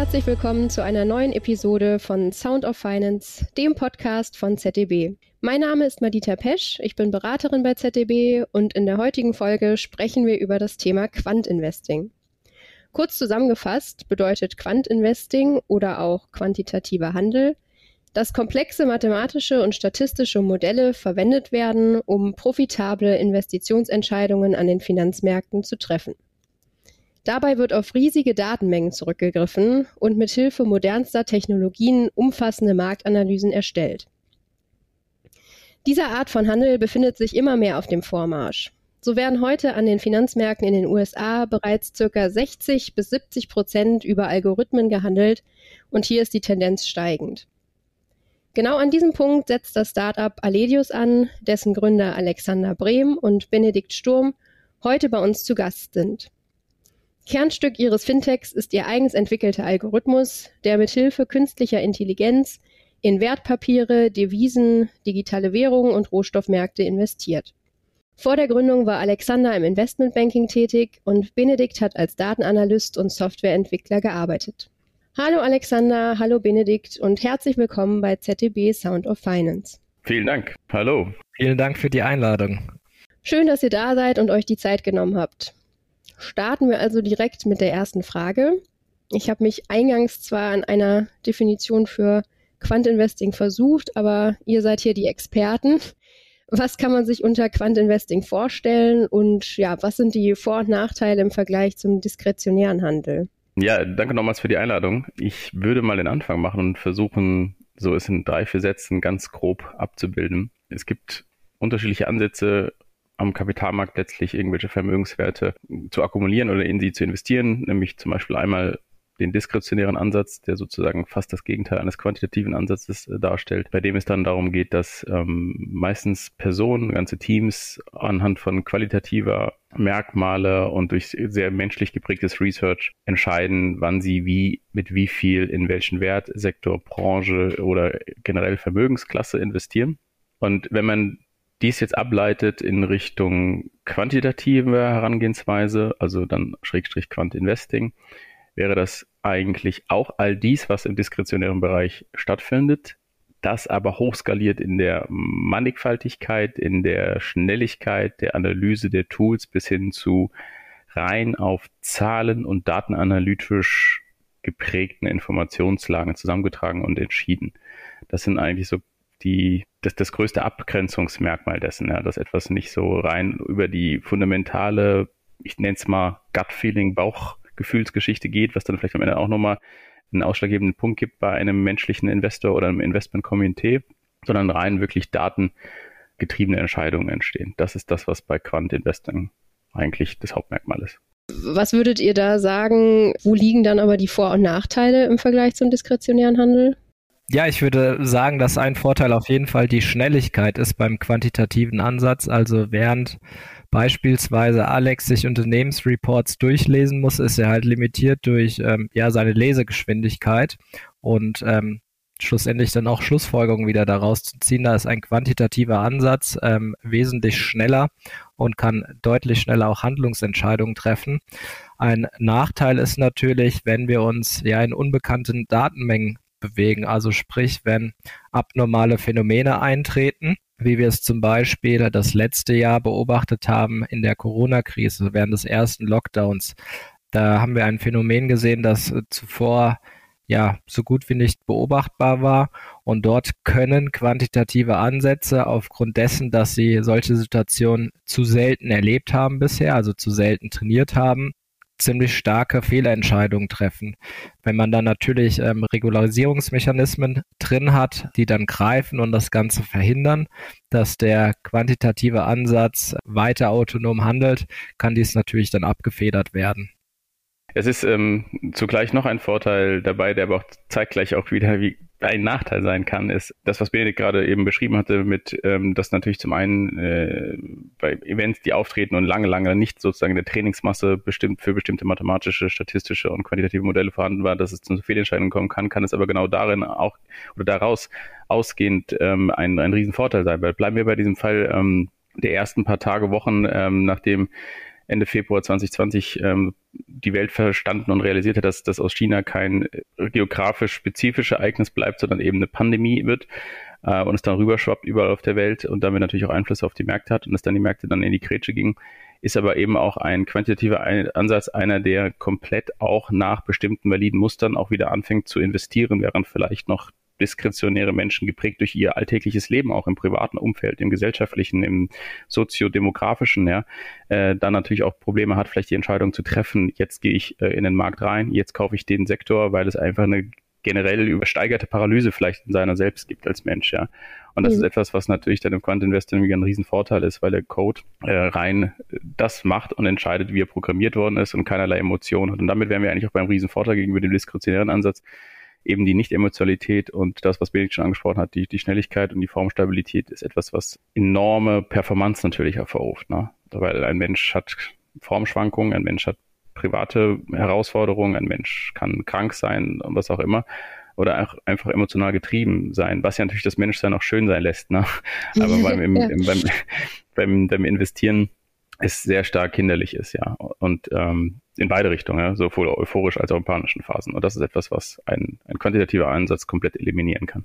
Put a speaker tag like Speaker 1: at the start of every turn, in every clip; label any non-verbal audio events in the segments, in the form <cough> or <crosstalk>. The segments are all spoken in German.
Speaker 1: herzlich willkommen zu einer neuen Episode von Sound of Finance, dem Podcast von ZDB. Mein Name ist Madita Pesch, ich bin Beraterin bei ZDB und in der heutigen Folge sprechen wir über das Thema Quant-Investing. Kurz zusammengefasst bedeutet Quant-Investing oder auch quantitativer Handel, dass komplexe mathematische und statistische Modelle verwendet werden, um profitable Investitionsentscheidungen an den Finanzmärkten zu treffen. Dabei wird auf riesige Datenmengen zurückgegriffen und mit Hilfe modernster Technologien umfassende Marktanalysen erstellt. Diese Art von Handel befindet sich immer mehr auf dem Vormarsch. So werden heute an den Finanzmärkten in den USA bereits ca. 60 bis 70 Prozent über Algorithmen gehandelt und hier ist die Tendenz steigend. Genau an diesem Punkt setzt das Startup Aledius an, dessen Gründer Alexander Brehm und Benedikt Sturm heute bei uns zu Gast sind. Kernstück ihres Fintechs ist ihr eigens entwickelter Algorithmus, der mit Hilfe künstlicher Intelligenz in Wertpapiere, Devisen, digitale Währungen und Rohstoffmärkte investiert. Vor der Gründung war Alexander im Investmentbanking tätig und Benedikt hat als Datenanalyst und Softwareentwickler gearbeitet. Hallo Alexander, hallo Benedikt und herzlich willkommen bei ZDB Sound of Finance.
Speaker 2: Vielen Dank. Hallo.
Speaker 3: Vielen Dank für die Einladung.
Speaker 1: Schön, dass ihr da seid und euch die Zeit genommen habt. Starten wir also direkt mit der ersten Frage. Ich habe mich eingangs zwar an einer Definition für Quant-Investing versucht, aber ihr seid hier die Experten. Was kann man sich unter Quant-Investing vorstellen und ja, was sind die Vor- und Nachteile im Vergleich zum diskretionären Handel?
Speaker 2: Ja, danke nochmals für die Einladung. Ich würde mal den Anfang machen und versuchen, so es in drei, vier Sätzen ganz grob abzubilden. Es gibt unterschiedliche Ansätze, am Kapitalmarkt letztlich irgendwelche Vermögenswerte zu akkumulieren oder in sie zu investieren, nämlich zum Beispiel einmal den diskretionären Ansatz, der sozusagen fast das Gegenteil eines quantitativen Ansatzes äh, darstellt, bei dem es dann darum geht, dass ähm, meistens Personen, ganze Teams anhand von qualitativer Merkmale und durch sehr menschlich geprägtes Research entscheiden, wann sie wie, mit wie viel in welchen Wert, Sektor, Branche oder generell Vermögensklasse investieren. Und wenn man dies jetzt ableitet in Richtung quantitative Herangehensweise, also dann Schrägstrich Quant Investing, wäre das eigentlich auch all dies, was im diskretionären Bereich stattfindet, das aber hochskaliert in der Mannigfaltigkeit, in der Schnelligkeit der Analyse der Tools bis hin zu rein auf Zahlen und datenanalytisch geprägten Informationslagen zusammengetragen und entschieden. Das sind eigentlich so die, das, das größte Abgrenzungsmerkmal dessen, ja, dass etwas nicht so rein über die fundamentale, ich nenne es mal Gut-Feeling, Bauchgefühlsgeschichte geht, was dann vielleicht am Ende auch nochmal einen ausschlaggebenden Punkt gibt bei einem menschlichen Investor oder einem Investment-Komitee, sondern rein wirklich datengetriebene Entscheidungen entstehen. Das ist das, was bei Quant Investing eigentlich das Hauptmerkmal ist.
Speaker 1: Was würdet ihr da sagen? Wo liegen dann aber die Vor- und Nachteile im Vergleich zum diskretionären Handel?
Speaker 3: Ja, ich würde sagen, dass ein Vorteil auf jeden Fall die Schnelligkeit ist beim quantitativen Ansatz. Also während beispielsweise Alex sich Unternehmensreports durchlesen muss, ist er halt limitiert durch ähm, ja seine Lesegeschwindigkeit und ähm, schlussendlich dann auch Schlussfolgerungen wieder daraus zu ziehen. Da ist ein quantitativer Ansatz ähm, wesentlich schneller und kann deutlich schneller auch Handlungsentscheidungen treffen. Ein Nachteil ist natürlich, wenn wir uns ja in unbekannten Datenmengen bewegen. Also sprich, wenn abnormale Phänomene eintreten, wie wir es zum Beispiel das letzte Jahr beobachtet haben in der Corona-Krise während des ersten Lockdowns. Da haben wir ein Phänomen gesehen, das zuvor ja so gut wie nicht beobachtbar war. Und dort können quantitative Ansätze aufgrund dessen, dass sie solche Situationen zu selten erlebt haben bisher, also zu selten trainiert haben, ziemlich starke Fehlentscheidungen treffen. Wenn man dann natürlich ähm, Regularisierungsmechanismen drin hat, die dann greifen und das Ganze verhindern, dass der quantitative Ansatz weiter autonom handelt, kann dies natürlich dann abgefedert werden.
Speaker 2: Es ist ähm, zugleich noch ein Vorteil dabei, der aber auch zeitgleich auch wieder wie ein Nachteil sein kann, ist das, was Benedikt gerade eben beschrieben hatte, mit, ähm, dass natürlich zum einen äh, bei Events, die auftreten und lange, lange nicht sozusagen der Trainingsmasse bestimmt für bestimmte mathematische, statistische und quantitative Modelle vorhanden war, dass es zu Fehlentscheidungen kommen kann, kann es aber genau darin auch oder daraus ausgehend ähm, ein, ein Riesenvorteil sein. Weil bleiben wir bei diesem Fall ähm, der ersten paar Tage, Wochen, ähm, nachdem Ende Februar 2020 ähm, die Welt verstanden und realisiert hat, dass das aus China kein äh, geografisch spezifisches Ereignis bleibt, sondern eben eine Pandemie wird äh, und es dann rüberschwappt überall auf der Welt und damit natürlich auch Einfluss auf die Märkte hat und es dann die Märkte dann in die Grätsche ging, ist aber eben auch ein quantitativer Ansatz einer, der komplett auch nach bestimmten validen Mustern auch wieder anfängt zu investieren, während vielleicht noch diskretionäre Menschen geprägt durch ihr alltägliches Leben, auch im privaten Umfeld, im gesellschaftlichen, im soziodemografischen, ja, äh, dann natürlich auch Probleme hat, vielleicht die Entscheidung zu treffen, jetzt gehe ich äh, in den Markt rein, jetzt kaufe ich den Sektor, weil es einfach eine generell übersteigerte Paralyse vielleicht in seiner selbst gibt als Mensch, ja. Und das mhm. ist etwas, was natürlich dann im Quant Investing ein Riesenvorteil ist, weil der Code äh, rein das macht und entscheidet, wie er programmiert worden ist und keinerlei Emotionen hat. Und damit wären wir eigentlich auch beim Riesenvorteil gegenüber dem diskretionären Ansatz, eben die Nicht-Emotionalität und das, was Benedikt schon angesprochen hat, die, die Schnelligkeit und die Formstabilität ist etwas, was enorme Performance natürlich hervorruft. Ne? Weil ein Mensch hat Formschwankungen, ein Mensch hat private Herausforderungen, ein Mensch kann krank sein und was auch immer. Oder auch einfach emotional getrieben sein, was ja natürlich das Menschsein auch schön sein lässt. Ne? <laughs> Aber <laughs> beim, im, im, beim, beim, beim Investieren es sehr stark hinderlich ist, ja. Und ähm, in beide Richtungen, ja, sowohl euphorisch als auch in panischen Phasen. Und das ist etwas, was ein, ein quantitativer Ansatz komplett eliminieren kann.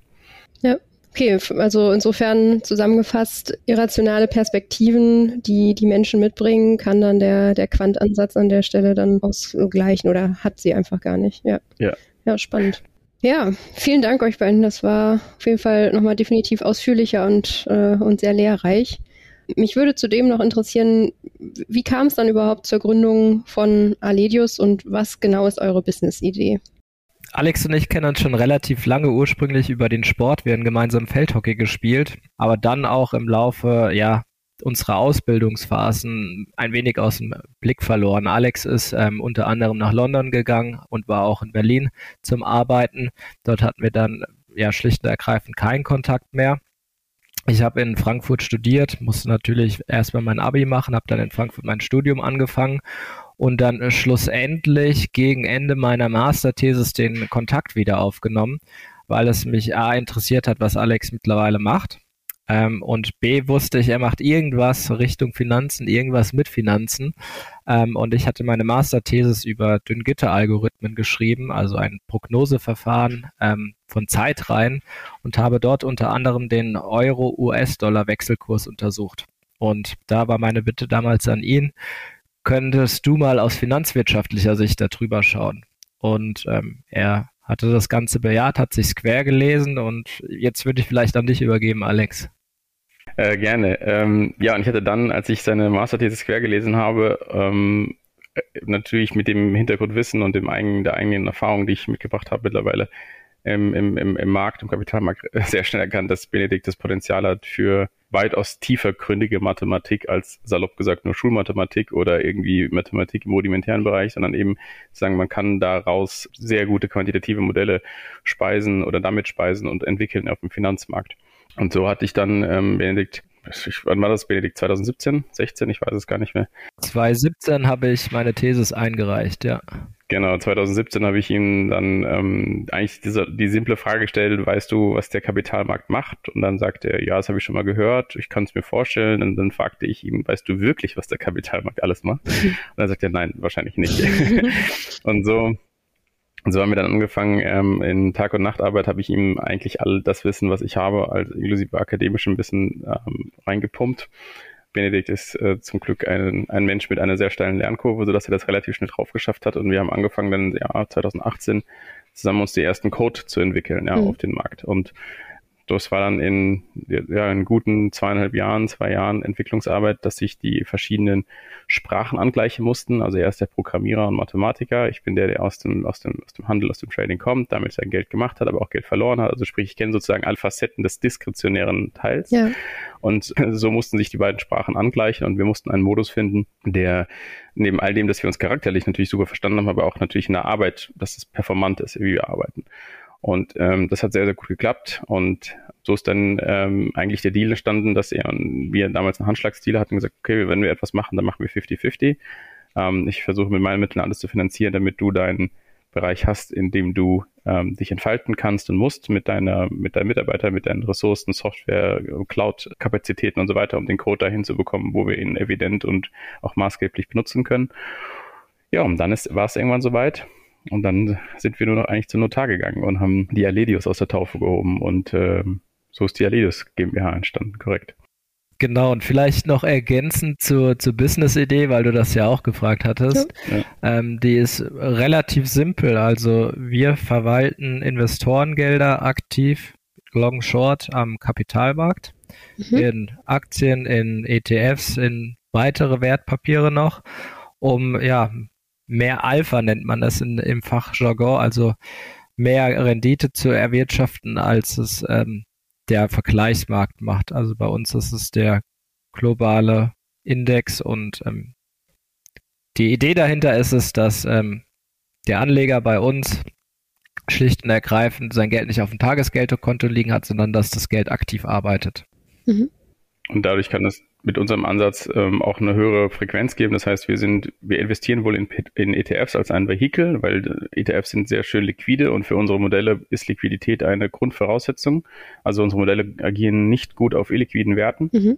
Speaker 1: Ja, okay. Also insofern zusammengefasst, irrationale Perspektiven, die die Menschen mitbringen, kann dann der, der Quant-Ansatz an der Stelle dann ausgleichen oder hat sie einfach gar nicht. Ja. Ja, ja spannend. Ja, vielen Dank euch beiden. Das war auf jeden Fall nochmal definitiv ausführlicher und, äh, und sehr lehrreich. Mich würde zudem noch interessieren, wie kam es dann überhaupt zur Gründung von Aledius und was genau ist eure Business-Idee?
Speaker 3: Alex und ich kennen uns schon relativ lange ursprünglich über den Sport. Wir haben gemeinsam Feldhockey gespielt, aber dann auch im Laufe ja, unserer Ausbildungsphasen ein wenig aus dem Blick verloren. Alex ist ähm, unter anderem nach London gegangen und war auch in Berlin zum Arbeiten. Dort hatten wir dann ja schlicht und ergreifend keinen Kontakt mehr. Ich habe in Frankfurt studiert, musste natürlich erstmal mein Abi machen, habe dann in Frankfurt mein Studium angefangen und dann äh, schlussendlich gegen Ende meiner Masterthesis den Kontakt wieder aufgenommen, weil es mich A interessiert hat, was Alex mittlerweile macht ähm, und B wusste ich, er macht irgendwas Richtung Finanzen, irgendwas mit Finanzen. Ähm, und ich hatte meine Masterthesis über Dünngitter-Algorithmen geschrieben, also ein Prognoseverfahren ähm, von Zeitreihen und habe dort unter anderem den Euro-US-Dollar-Wechselkurs untersucht. Und da war meine Bitte damals an ihn, könntest du mal aus finanzwirtschaftlicher Sicht darüber schauen? Und ähm, er hatte das Ganze bejaht, hat sich quer gelesen und jetzt würde ich vielleicht an dich übergeben, Alex.
Speaker 2: Äh, gerne. Ähm, ja, und ich hatte dann, als ich seine Masterthesis quer gelesen habe, ähm, äh, natürlich mit dem Hintergrundwissen und dem eigenen, der eigenen Erfahrung, die ich mitgebracht habe mittlerweile im, im, im, Markt, im Kapitalmarkt, <laughs> sehr schnell erkannt, dass Benedikt das Potenzial hat für weitaus tiefergründige Mathematik als salopp gesagt nur Schulmathematik oder irgendwie Mathematik im rudimentären Bereich, sondern eben sagen, man kann daraus sehr gute quantitative Modelle speisen oder damit speisen und entwickeln auf dem Finanzmarkt. Und so hatte ich dann ähm, Benedikt, wann war das, Benedikt? 2017, 16, ich weiß es gar nicht mehr.
Speaker 3: 2017 habe ich meine Thesis eingereicht, ja.
Speaker 2: Genau, 2017 habe ich ihm dann ähm, eigentlich diese, die simple Frage gestellt, weißt du, was der Kapitalmarkt macht? Und dann sagte er, ja, das habe ich schon mal gehört, ich kann es mir vorstellen. Und dann fragte ich ihn, weißt du wirklich, was der Kapitalmarkt alles macht? <laughs> Und dann sagt er, nein, wahrscheinlich nicht. <laughs> und so und so haben wir dann angefangen, ähm, in Tag- und Nachtarbeit habe ich ihm eigentlich all das Wissen, was ich habe, also inklusive akademischem Wissen ähm, reingepumpt. Benedikt ist äh, zum Glück ein, ein Mensch mit einer sehr steilen Lernkurve, sodass er das relativ schnell drauf geschafft hat. Und wir haben angefangen dann im Jahr 2018 zusammen uns die ersten Code zu entwickeln, ja, mhm. auf den Markt. Und das war dann in, ja, in guten zweieinhalb Jahren, zwei Jahren Entwicklungsarbeit, dass sich die verschiedenen Sprachen angleichen mussten. Also er ist der Programmierer und Mathematiker. Ich bin der, der aus dem, aus dem, aus dem Handel, aus dem Trading kommt, damit sein Geld gemacht hat, aber auch Geld verloren hat. Also sprich, ich kenne sozusagen alle Facetten des diskretionären Teils. Ja. Und <laughs> so mussten sich die beiden Sprachen angleichen und wir mussten einen Modus finden, der neben all dem, dass wir uns charakterlich natürlich super verstanden haben, aber auch natürlich in der Arbeit, dass es performant ist, wie wir arbeiten. Und ähm, das hat sehr, sehr gut geklappt. Und so ist dann ähm, eigentlich der Deal entstanden, dass er und wir damals einen Handschlagsdeal hatten und gesagt, okay, wenn wir etwas machen, dann machen wir 50-50. Ähm, ich versuche mit meinen Mitteln alles zu finanzieren, damit du dein Bereich hast, in dem du ähm, dich entfalten kannst und musst mit deiner, mit deinen Mitarbeitern, mit deinen Ressourcen, Software, Cloud-Kapazitäten und so weiter, um den Code dahin zu bekommen, wo wir ihn evident und auch maßgeblich benutzen können. Ja, und dann ist, war es irgendwann soweit. Und dann sind wir nur noch eigentlich zur Notar gegangen und haben die Aledius aus der Taufe gehoben und äh, so ist die Aledius GmbH entstanden, korrekt.
Speaker 3: Genau, und vielleicht noch ergänzend zur, zur Business-Idee, weil du das ja auch gefragt hattest. Ja. Ähm, die ist relativ simpel. Also wir verwalten Investorengelder aktiv, long short am Kapitalmarkt, mhm. in Aktien, in ETFs, in weitere Wertpapiere noch, um ja mehr Alpha nennt man das in, im Fachjargon, also mehr Rendite zu erwirtschaften, als es ähm, der Vergleichsmarkt macht. Also bei uns ist es der globale Index und ähm, die Idee dahinter ist es, dass ähm, der Anleger bei uns schlicht und ergreifend sein Geld nicht auf dem Tagesgeldkonto liegen hat, sondern dass das Geld aktiv arbeitet.
Speaker 2: Mhm. Und dadurch kann es mit unserem Ansatz ähm, auch eine höhere Frequenz geben. Das heißt, wir sind, wir investieren wohl in, in ETFs als ein Vehikel, weil ETFs sind sehr schön liquide und für unsere Modelle ist Liquidität eine Grundvoraussetzung. Also unsere Modelle agieren nicht gut auf illiquiden Werten, mhm.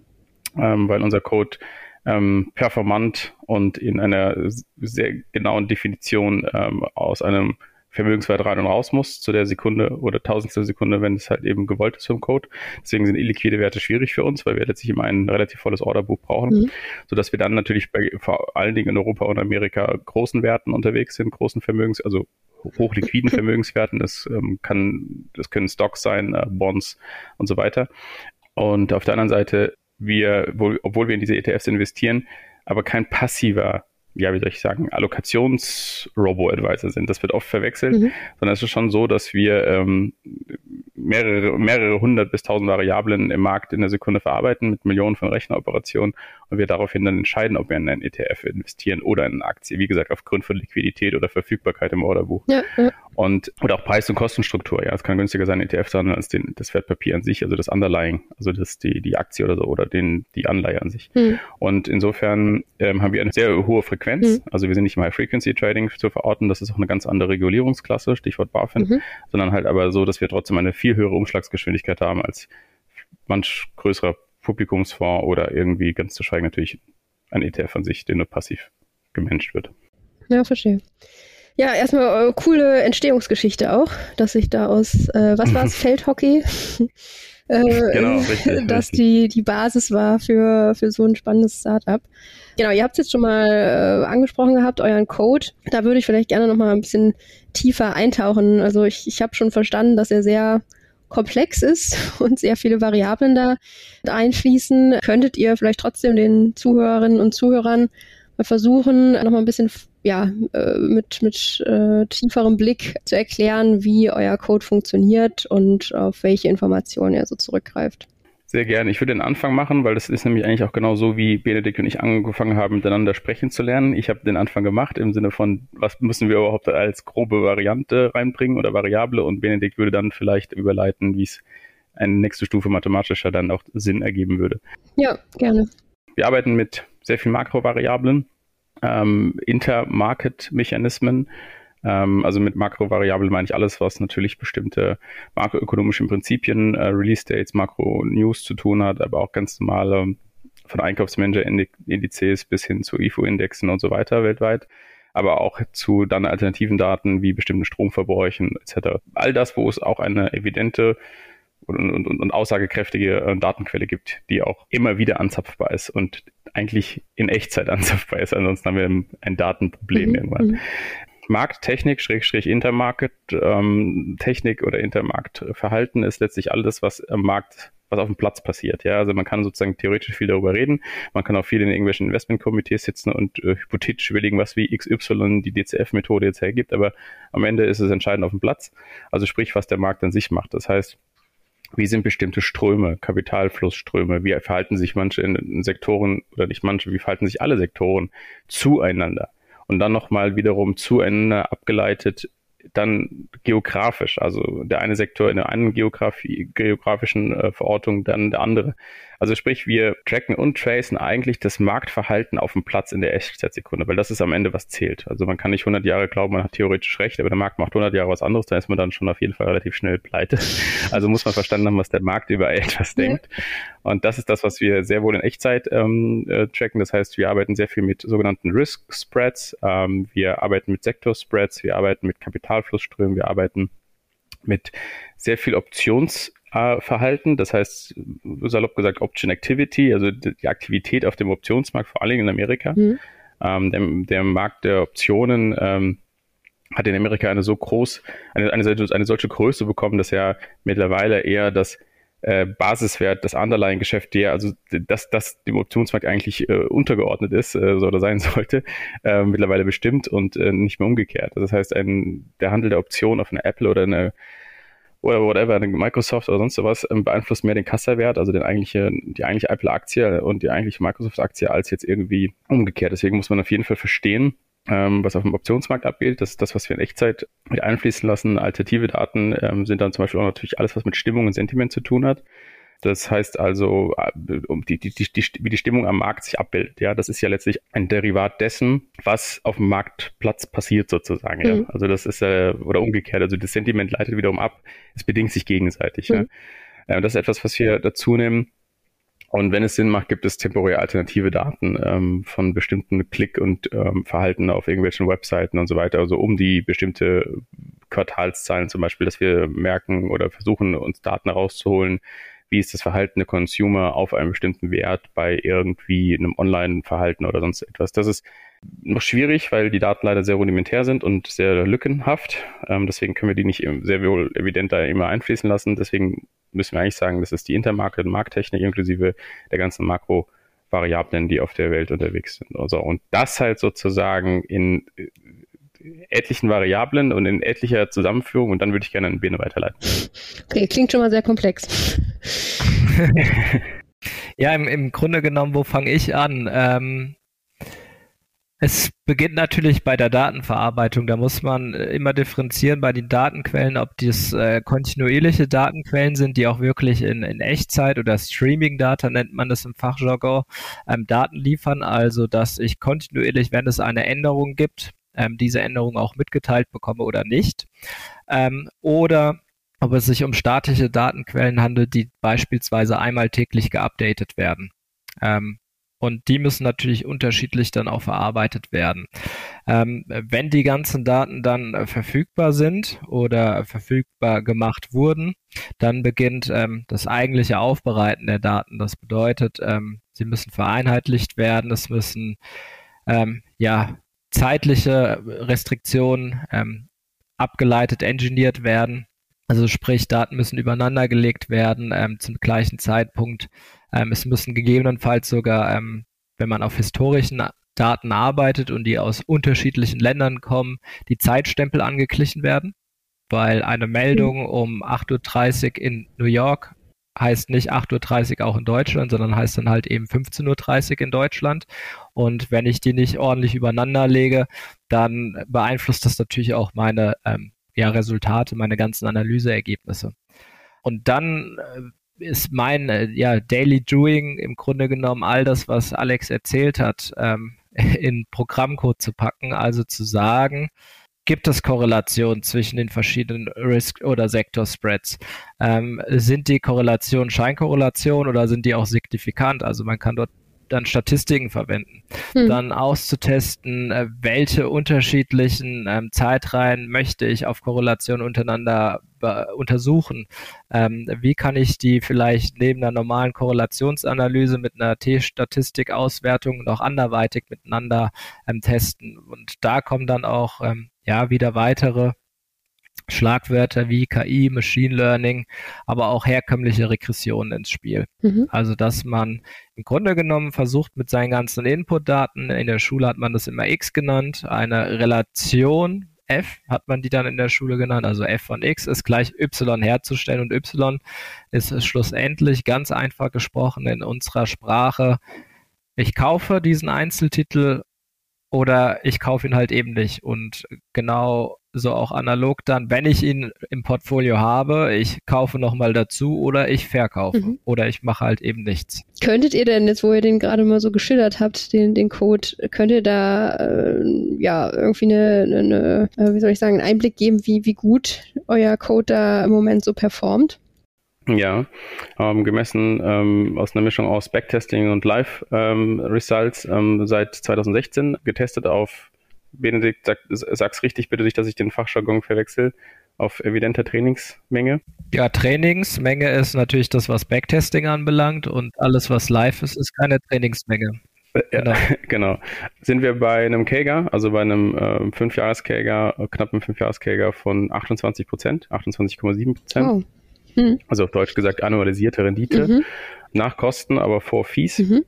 Speaker 2: ähm, weil unser Code ähm, performant und in einer sehr genauen Definition ähm, aus einem Vermögenswert rein und raus muss zu der Sekunde oder tausendstel Sekunde, wenn es halt eben gewollt ist vom Code. Deswegen sind illiquide Werte schwierig für uns, weil wir letztlich immer ein relativ volles Orderbuch brauchen, mhm. sodass wir dann natürlich bei vor allen Dingen in Europa und Amerika großen Werten unterwegs sind, großen Vermögens, also hochliquiden <laughs> Vermögenswerten. Das ähm, kann, das können Stocks sein, äh, Bonds und so weiter. Und auf der anderen Seite, wir, wo, obwohl wir in diese ETFs investieren, aber kein passiver ja, wie soll ich sagen, Allokations-Robo-Advisor sind. Das wird oft verwechselt, mhm. sondern es ist schon so, dass wir ähm, mehrere, mehrere hundert bis tausend Variablen im Markt in der Sekunde verarbeiten mit Millionen von Rechneroperationen und wir daraufhin dann entscheiden, ob wir in einen ETF investieren oder in eine Aktie. Wie gesagt, aufgrund von Liquidität oder Verfügbarkeit im Orderbuch. Ja, ja. Und, oder auch Preis- und Kostenstruktur. Ja, es kann günstiger sein, ETF zu handeln als den, das Wertpapier an sich, also das Underlying, also das, die, die Aktie oder so oder den, die Anleihe an sich. Mhm. Und insofern ähm, haben wir eine sehr hohe Frequenz. Mhm. Also wir sind nicht im High-Frequency-Trading zu verorten. Das ist auch eine ganz andere Regulierungsklasse, Stichwort BaFin, mhm. sondern halt aber so, dass wir trotzdem eine viel höhere Umschlagsgeschwindigkeit haben als manch größerer Publikumsfonds oder irgendwie ganz zu schweigen natürlich ein ETF an sich, der nur passiv gemanagt wird.
Speaker 1: Ja, verstehe. Ja, erstmal äh, coole Entstehungsgeschichte auch, dass sich da aus, äh, was war es, <laughs> Feldhockey, <laughs> äh, genau, richtig, <laughs> dass. Die, die Basis war für, für so ein spannendes Startup. Genau, ihr habt es jetzt schon mal äh, angesprochen gehabt, euren Code. Da würde ich vielleicht gerne noch mal ein bisschen tiefer eintauchen. Also ich, ich habe schon verstanden, dass er sehr komplex ist und sehr viele Variablen da einfließen, könntet ihr vielleicht trotzdem den Zuhörerinnen und Zuhörern versuchen, nochmal ein bisschen ja, äh, mit, mit äh, tieferem Blick zu erklären, wie euer Code funktioniert und auf welche Informationen er so zurückgreift.
Speaker 2: Sehr gerne. Ich würde den Anfang machen, weil das ist nämlich eigentlich auch genau so, wie Benedikt und ich angefangen haben, miteinander sprechen zu lernen. Ich habe den Anfang gemacht im Sinne von, was müssen wir überhaupt als grobe Variante reinbringen oder Variable und Benedikt würde dann vielleicht überleiten, wie es eine nächste Stufe mathematischer dann auch Sinn ergeben würde.
Speaker 1: Ja, gerne.
Speaker 2: Wir arbeiten mit sehr vielen Makrovariablen, ähm, Intermarket-Mechanismen, ähm, also mit Makrovariablen meine ich alles, was natürlich bestimmte makroökonomische Prinzipien, äh, Release-Dates, Makro-News zu tun hat, aber auch ganz normale von Einkaufsmanager-Indizes bis hin zu IFO-Indexen und so weiter weltweit aber auch zu dann alternativen Daten wie bestimmten Stromverbräuchen etc. All das, wo es auch eine evidente und, und, und aussagekräftige äh, Datenquelle gibt, die auch immer wieder anzapfbar ist und eigentlich in Echtzeit <laughs> anzapfbar ist. Ansonsten haben wir ein Datenproblem mhm. irgendwann. Mhm. Markttechnik, Schrägstrich Intermarket, ähm, Technik oder Intermarktverhalten ist letztlich alles, was am Markt, was auf dem Platz passiert. Ja, also man kann sozusagen theoretisch viel darüber reden. Man kann auch viel in irgendwelchen Investmentkomitees sitzen und äh, hypothetisch überlegen, was wie XY die DCF-Methode jetzt hergibt. Aber am Ende ist es entscheidend auf dem Platz. Also sprich, was der Markt an sich macht. Das heißt, wie sind bestimmte Ströme, Kapitalflussströme, wie verhalten sich manche in, in Sektoren oder nicht manche, wie verhalten sich alle Sektoren zueinander? und dann nochmal wiederum zueinander abgeleitet, dann geografisch, also der eine Sektor in der einen Geografie, geografischen äh, Verortung, dann der andere. Also sprich, wir tracken und tracen eigentlich das Marktverhalten auf dem Platz in der Echtzeitsekunde, weil das ist am Ende, was zählt. Also man kann nicht 100 Jahre glauben, man hat theoretisch recht, aber der Markt macht 100 Jahre was anderes, da ist man dann schon auf jeden Fall relativ schnell pleite. <laughs> Also muss man verstanden haben, was der Markt über <laughs> etwas ja. denkt. Und das ist das, was wir sehr wohl in Echtzeit ähm, äh, tracken. Das heißt, wir arbeiten sehr viel mit sogenannten Risk Spreads, ähm, wir arbeiten mit Sektor Spreads, wir arbeiten mit Kapitalflussströmen, wir arbeiten mit sehr viel Optionsverhalten, das heißt, salopp gesagt, Option Activity, also die Aktivität auf dem Optionsmarkt, vor allem in Amerika. Mhm. Ähm, der, der, Markt der Optionen ähm, hat in Amerika eine so groß, eine, eine, eine solche Größe bekommen, dass er mittlerweile eher das äh, Basiswert, das Underlying-Geschäft, der, also dass das dem Optionsmarkt eigentlich äh, untergeordnet ist äh, oder sein <laughs> sollte, äh, mittlerweile bestimmt und äh, nicht mehr umgekehrt. Das heißt, ein, der Handel der Option auf eine Apple oder eine oder whatever, eine Microsoft oder sonst was, ähm, beeinflusst mehr den Kassawert, also den eigentliche, die eigentliche Apple-Aktie und die eigentliche Microsoft-Aktie als jetzt irgendwie umgekehrt. Deswegen muss man auf jeden Fall verstehen, ähm, was auf dem Optionsmarkt abgeht. Das ist das, was wir in Echtzeit mit einfließen lassen. Alternative Daten ähm, sind dann zum Beispiel auch natürlich alles, was mit Stimmung und Sentiment zu tun hat. Das heißt also, äh, die, die, die, wie die Stimmung am Markt sich abbildet. Ja, das ist ja letztlich ein Derivat dessen, was auf dem Marktplatz passiert sozusagen. Mhm. Ja. Also das ist äh, oder umgekehrt. Also das Sentiment leitet wiederum ab. Es bedingt sich gegenseitig. Mhm. Ja. Äh, das ist etwas, was wir dazu nehmen. Und wenn es Sinn macht, gibt es temporär alternative Daten ähm, von bestimmten Klick- und ähm, Verhalten auf irgendwelchen Webseiten und so weiter, also um die bestimmte Quartalszahlen zum Beispiel, dass wir merken oder versuchen, uns Daten rauszuholen, wie ist das Verhalten der Consumer auf einen bestimmten Wert bei irgendwie einem Online-Verhalten oder sonst etwas. Das ist noch schwierig, weil die Daten leider sehr rudimentär sind und sehr lückenhaft. Ähm, deswegen können wir die nicht sehr wohl evident da immer einfließen lassen. Deswegen müssen wir eigentlich sagen, das ist die Intermarket- und Markttechnik inklusive der ganzen Makro-Variablen, die auf der Welt unterwegs sind. Also, und das halt sozusagen in etlichen Variablen und in etlicher Zusammenführung und dann würde ich gerne an Bene weiterleiten.
Speaker 1: Okay, klingt schon mal sehr komplex. <laughs>
Speaker 3: ja, im, im Grunde genommen, wo fange ich an? Ähm, es beginnt natürlich bei der Datenverarbeitung. Da muss man äh, immer differenzieren bei den Datenquellen, ob dies äh, kontinuierliche Datenquellen sind, die auch wirklich in, in Echtzeit oder Streaming-Data nennt man das im Fachjargon, ähm, Daten liefern. Also, dass ich kontinuierlich, wenn es eine Änderung gibt, ähm, diese Änderung auch mitgeteilt bekomme oder nicht. Ähm, oder ob es sich um statische Datenquellen handelt, die beispielsweise einmal täglich geupdatet werden. Ähm, und die müssen natürlich unterschiedlich dann auch verarbeitet werden. Ähm, wenn die ganzen Daten dann äh, verfügbar sind oder verfügbar gemacht wurden, dann beginnt ähm, das eigentliche Aufbereiten der Daten. Das bedeutet, ähm, sie müssen vereinheitlicht werden, es müssen ähm, ja zeitliche Restriktionen ähm, abgeleitet, engineert werden. Also sprich, Daten müssen übereinander gelegt werden ähm, zum gleichen Zeitpunkt. Ähm, es müssen gegebenenfalls sogar, ähm, wenn man auf historischen Daten arbeitet und die aus unterschiedlichen Ländern kommen, die Zeitstempel angeglichen werden, weil eine Meldung um 8.30 Uhr in New York heißt nicht 8.30 Uhr auch in Deutschland, sondern heißt dann halt eben 15.30 Uhr in Deutschland. Und wenn ich die nicht ordentlich übereinander lege, dann beeinflusst das natürlich auch meine ähm, ja, Resultate, meine ganzen Analyseergebnisse. Und dann äh, ist mein äh, ja, Daily Doing im Grunde genommen all das, was Alex erzählt hat, ähm, <laughs> in Programmcode zu packen, also zu sagen, gibt es Korrelationen zwischen den verschiedenen Risk- oder Sektor-Spreads? Ähm, sind die Korrelationen Scheinkorrelationen oder sind die auch signifikant? Also man kann dort dann Statistiken verwenden, hm. dann auszutesten, äh, welche unterschiedlichen ähm, Zeitreihen möchte ich auf Korrelation untereinander untersuchen. Ähm, wie kann ich die vielleicht neben einer normalen Korrelationsanalyse mit einer T-Statistik-Auswertung noch anderweitig miteinander ähm, testen? Und da kommen dann auch ähm, ja wieder weitere Schlagwörter wie KI, Machine Learning, aber auch herkömmliche Regressionen ins Spiel. Mhm. Also, dass man im Grunde genommen versucht mit seinen ganzen Inputdaten, in der Schule hat man das immer X genannt, eine Relation, F hat man die dann in der Schule genannt, also F von X ist gleich Y herzustellen und Y ist schlussendlich ganz einfach gesprochen in unserer Sprache. Ich kaufe diesen Einzeltitel oder ich kaufe ihn halt eben nicht. Und genau so auch analog dann, wenn ich ihn im Portfolio habe, ich kaufe nochmal dazu oder ich verkaufe mhm. oder ich mache halt eben nichts.
Speaker 1: Könntet ihr denn, jetzt wo ihr den gerade mal so geschildert habt, den, den Code, könnt ihr da äh, ja irgendwie eine, eine, eine, äh, wie soll ich sagen, einen Einblick geben, wie, wie gut euer Code da im Moment so performt?
Speaker 2: Ja, ähm, gemessen ähm, aus einer Mischung aus Backtesting und Live-Results ähm, seit 2016 getestet auf Benedikt, sag, sag's richtig bitte nicht, dass ich den Fachjargon verwechsel, auf evidenter Trainingsmenge?
Speaker 3: Ja, Trainingsmenge ist natürlich das, was Backtesting anbelangt und alles, was live ist, ist keine Trainingsmenge.
Speaker 2: Äh, ja, genau. <laughs> genau. Sind wir bei einem Kager, also bei einem äh, 5-Jahres-Kager, knappen 5-Jahres-Kager von 28 Prozent, 28,7 Prozent. Oh. Hm. Also auf Deutsch gesagt annualisierte Rendite. Mhm. Nach Kosten, aber vor Fees. Mhm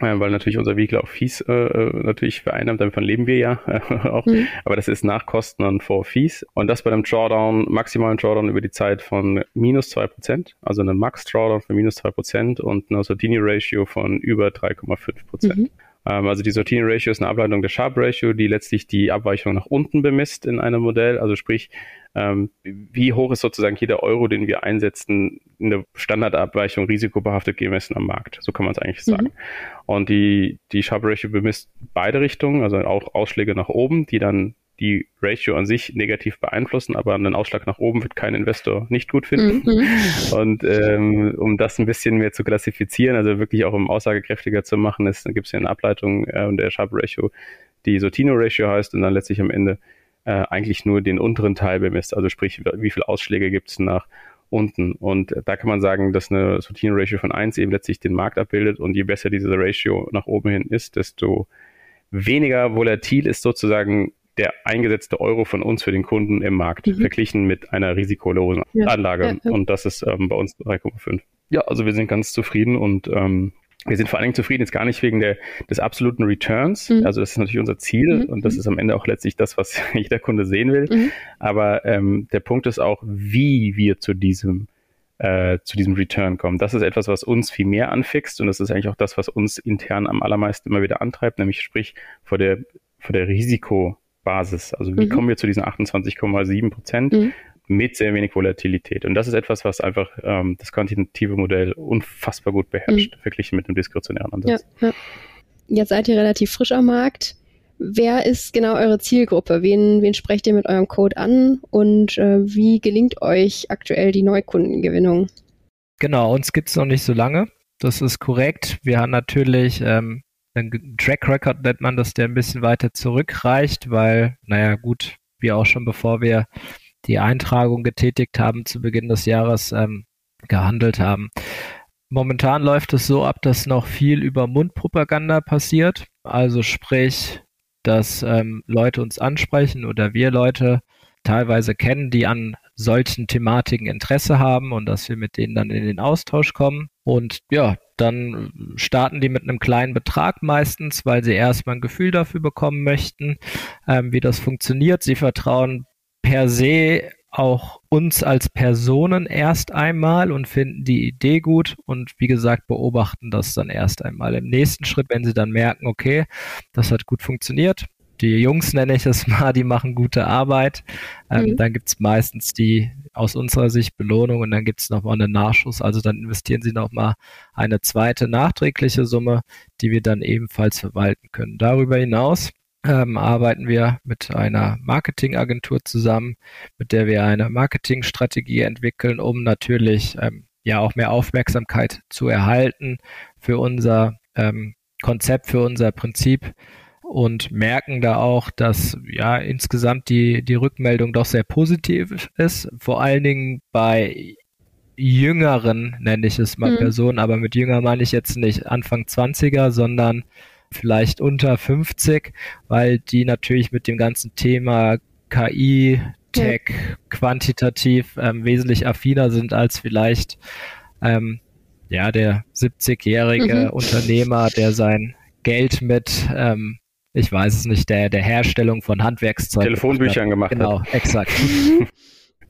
Speaker 2: weil natürlich unser auch Fees äh, äh, natürlich vereinnahmt, davon leben wir ja <laughs> äh, auch, mhm. aber das ist nach Kosten und vor Fees und das bei einem Drawdown, maximalen Drawdown über die Zeit von minus 2%, also einem Max Drawdown von minus 2% und einer Sortini Ratio von über 3,5%. Mhm. Ähm, also die Sortini Ratio ist eine Ableitung der Sharp Ratio, die letztlich die Abweichung nach unten bemisst in einem Modell, also sprich ähm, wie hoch ist sozusagen jeder Euro, den wir einsetzen, in der Standardabweichung risikobehaftet gemessen am Markt. So kann man es eigentlich sagen. Mhm. Und die, die Sharp Ratio bemisst beide Richtungen, also auch Ausschläge nach oben, die dann die Ratio an sich negativ beeinflussen, aber einen Ausschlag nach oben wird kein Investor nicht gut finden. Mhm. Und ähm, um das ein bisschen mehr zu klassifizieren, also wirklich auch um aussagekräftiger zu machen, ist, dann gibt es ja eine Ableitung äh, der Sharp Ratio, die Sotino Ratio heißt und dann letztlich am Ende äh, eigentlich nur den unteren Teil bemisst, also sprich, wie viele Ausschläge gibt es nach unten. Und da kann man sagen, dass eine Sortino-Ratio von 1 eben letztlich den Markt abbildet und je besser diese Ratio nach oben hin ist, desto weniger volatil ist sozusagen der eingesetzte Euro von uns für den Kunden im Markt, mhm. verglichen mit einer risikolosen ja, Anlage. Ja. Und das ist ähm, bei uns 3,5. Ja, also wir sind ganz zufrieden und ähm, wir sind vor allen Dingen zufrieden, jetzt gar nicht wegen der, des absoluten Returns. Mhm. Also das ist natürlich unser Ziel mhm. und das ist am Ende auch letztlich das, was <laughs> jeder Kunde sehen will. Mhm. Aber ähm, der Punkt ist auch, wie wir zu diesem äh, zu diesem Return kommen. Das ist etwas, was uns viel mehr anfixt und das ist eigentlich auch das, was uns intern am allermeisten immer wieder antreibt, nämlich sprich vor der, vor der Risikobasis. Also wie mhm. kommen wir zu diesen 28,7 Prozent? Mhm mit sehr wenig Volatilität. Und das ist etwas, was einfach ähm, das quantitative Modell unfassbar gut beherrscht, mhm. verglichen mit dem diskretionären Ansatz. Ja, ja.
Speaker 1: Jetzt seid ihr relativ frisch am Markt. Wer ist genau eure Zielgruppe? Wen, wen sprecht ihr mit eurem Code an und äh, wie gelingt euch aktuell die Neukundengewinnung?
Speaker 3: Genau, uns gibt es noch nicht so lange. Das ist korrekt. Wir haben natürlich ähm, einen Track Record, nennt man das, der ein bisschen weiter zurückreicht, weil, naja, gut, wie auch schon bevor wir die Eintragung getätigt haben zu Beginn des Jahres, ähm, gehandelt haben. Momentan läuft es so ab, dass noch viel über Mundpropaganda passiert. Also sprich, dass ähm, Leute uns ansprechen oder wir Leute teilweise kennen, die an solchen Thematiken Interesse haben und dass wir mit denen dann in den Austausch kommen. Und ja, dann starten die mit einem kleinen Betrag meistens, weil sie erstmal ein Gefühl dafür bekommen möchten, ähm, wie das funktioniert. Sie vertrauen per se auch uns als Personen erst einmal und finden die Idee gut und wie gesagt beobachten das dann erst einmal. Im nächsten Schritt, wenn sie dann merken, okay, das hat gut funktioniert, die Jungs nenne ich es mal, die machen gute Arbeit, ähm, mhm. dann gibt es meistens die aus unserer Sicht Belohnung und dann gibt es nochmal einen Nachschuss. Also dann investieren sie nochmal eine zweite nachträgliche Summe, die wir dann ebenfalls verwalten können. Darüber hinaus ähm, arbeiten wir mit einer Marketingagentur zusammen, mit der wir eine Marketingstrategie entwickeln, um natürlich ähm, ja auch mehr Aufmerksamkeit zu erhalten für unser ähm, Konzept, für unser Prinzip und merken da auch, dass ja insgesamt die, die Rückmeldung doch sehr positiv ist, vor allen Dingen bei jüngeren, nenne ich es mal mhm. Personen, aber mit jünger meine ich jetzt nicht Anfang 20er, sondern vielleicht unter 50, weil die natürlich mit dem ganzen Thema KI, Tech, ja. quantitativ ähm, wesentlich affiner sind als vielleicht ähm, ja der 70-jährige mhm. Unternehmer, der sein Geld mit ähm, ich weiß es nicht, der, der Herstellung von Handwerkszeug.
Speaker 2: Telefonbüchern gemacht
Speaker 3: genau,
Speaker 2: hat.
Speaker 3: Genau, exakt. <laughs>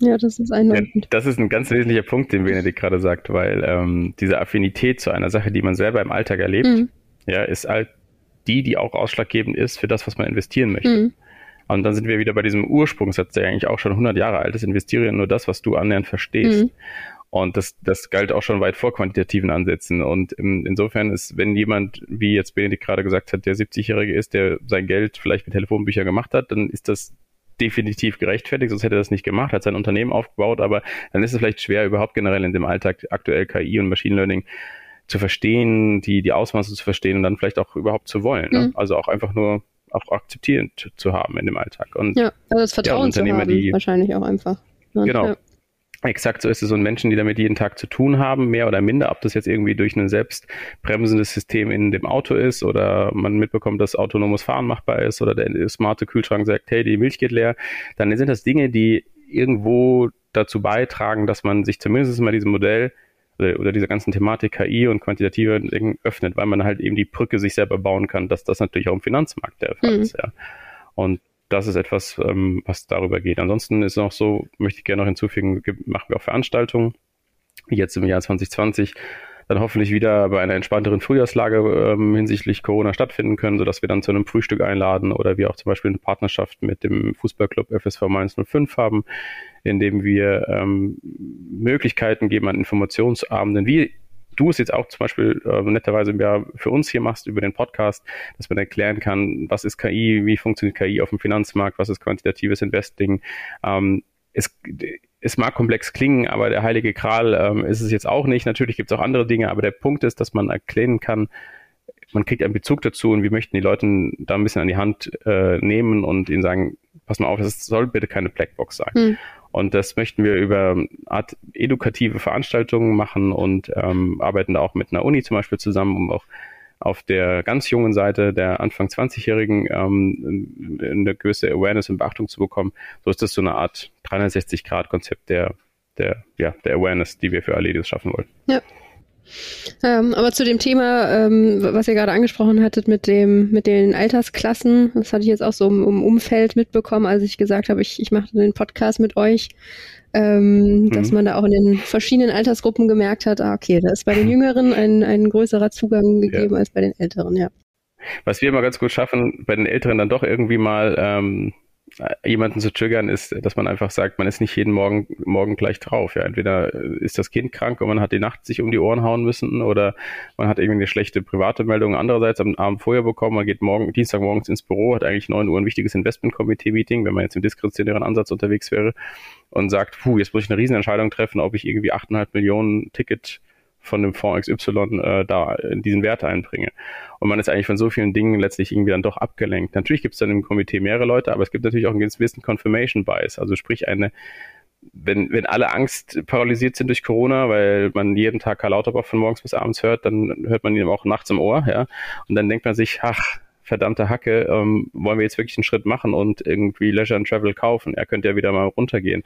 Speaker 1: Ja, das ist einleuchtend.
Speaker 2: Das ist ein ganz wesentlicher Punkt, den Benedikt gerade sagt, weil ähm, diese Affinität zu einer Sache, die man selber im Alltag erlebt, mhm. ja, ist halt die, die auch ausschlaggebend ist für das, was man investieren möchte. Mhm. Und dann sind wir wieder bei diesem Ursprungssatz, der eigentlich auch schon 100 Jahre alt ist, investiere nur das, was du annähernd verstehst. Mhm. Und das, das galt auch schon weit vor quantitativen Ansätzen. Und in, insofern ist, wenn jemand, wie jetzt Benedikt gerade gesagt hat, der 70-Jährige ist, der sein Geld vielleicht mit Telefonbüchern gemacht hat, dann ist das definitiv gerechtfertigt, sonst hätte er das nicht gemacht, hat sein Unternehmen aufgebaut, aber dann ist es vielleicht schwer, überhaupt generell in dem Alltag aktuell KI und Machine Learning zu verstehen, die, die Ausmaße zu verstehen und dann vielleicht auch überhaupt zu wollen. Ne? Mhm. Also auch einfach nur auch akzeptierend zu haben in dem Alltag.
Speaker 1: Und, ja, also das Vertrauen ja, zu haben, die, wahrscheinlich auch einfach.
Speaker 2: Und, genau. Ja. Exakt so ist es. Und Menschen, die damit jeden Tag zu tun haben, mehr oder minder, ob das jetzt irgendwie durch ein selbstbremsendes System in dem Auto ist oder man mitbekommt, dass autonomes Fahren machbar ist oder der smarte Kühlschrank sagt, hey, die Milch geht leer, dann sind das Dinge, die irgendwo dazu beitragen, dass man sich zumindest mal diesem Modell oder dieser ganzen Thematik KI und quantitative Dinge öffnet, weil man halt eben die Brücke sich selber bauen kann, dass das natürlich auch im Finanzmarkt der Fall mhm. ist. Ja. Und das ist etwas, ähm, was darüber geht. Ansonsten ist noch so, möchte ich gerne noch hinzufügen, machen wir auch Veranstaltungen, jetzt im Jahr 2020 dann hoffentlich wieder bei einer entspannteren Frühjahrslage ähm, hinsichtlich Corona stattfinden können, sodass wir dann zu einem Frühstück einladen oder wir auch zum Beispiel eine Partnerschaft mit dem Fußballclub FSV Mainz 05 haben, in dem wir ähm, Möglichkeiten geben an Informationsabenden, wie du es jetzt auch zum Beispiel äh, netterweise ja für uns hier machst über den Podcast, dass man erklären kann, was ist KI, wie funktioniert KI auf dem Finanzmarkt, was ist quantitatives Investing. Ähm, es, es mag komplex klingen, aber der heilige Kral ähm, ist es jetzt auch nicht. Natürlich gibt es auch andere Dinge, aber der Punkt ist, dass man erklären kann, man kriegt einen Bezug dazu und wir möchten die Leute da ein bisschen an die Hand äh, nehmen und ihnen sagen, pass mal auf, das soll bitte keine Blackbox sein. Hm. Und das möchten wir über Art edukative Veranstaltungen machen und ähm, arbeiten da auch mit einer Uni zum Beispiel zusammen, um auch auf der ganz jungen Seite der Anfang 20-Jährigen ähm, eine gewisse Awareness und Beachtung zu bekommen. So ist das so eine Art 360-Grad-Konzept der, der, ja, der Awareness, die wir für alle schaffen wollen.
Speaker 1: Ja. Ähm, aber zu dem Thema, ähm, was ihr gerade angesprochen hattet mit dem, mit den Altersklassen, das hatte ich jetzt auch so im, im Umfeld mitbekommen, als ich gesagt habe, ich, ich mache den Podcast mit euch, ähm, mhm. dass man da auch in den verschiedenen Altersgruppen gemerkt hat, ah, okay, da ist bei den Jüngeren ein, ein größerer Zugang gegeben ja. als bei den Älteren, ja.
Speaker 2: Was wir immer ganz gut schaffen, bei den Älteren dann doch irgendwie mal ähm, jemanden zu triggern, ist, dass man einfach sagt, man ist nicht jeden Morgen, Morgen gleich drauf. Ja, entweder ist das Kind krank und man hat die Nacht sich um die Ohren hauen müssen oder man hat irgendwie eine schlechte private Meldung andererseits am Abend vorher bekommen, man geht morgen, Dienstagmorgens ins Büro, hat eigentlich neun Uhr ein wichtiges Investmentkomitee-Meeting, wenn man jetzt im diskretionären Ansatz unterwegs wäre und sagt, puh, jetzt muss ich eine Riesenentscheidung treffen, ob ich irgendwie 8,5 Millionen Ticket von dem Fonds XY äh, da in diesen Wert einbringe. Und man ist eigentlich von so vielen Dingen letztlich irgendwie dann doch abgelenkt. Natürlich gibt es dann im Komitee mehrere Leute, aber es gibt natürlich auch einen gewissen Confirmation Bias, also sprich eine wenn, wenn alle Angst paralysiert sind durch Corona, weil man jeden Tag Karl Lauterbach von morgens bis abends hört, dann hört man ihn auch nachts im Ohr, ja. Und dann denkt man sich, ach, verdammte Hacke, ähm, wollen wir jetzt wirklich einen Schritt machen und irgendwie Leisure and Travel kaufen? Er könnte ja wieder mal runtergehen.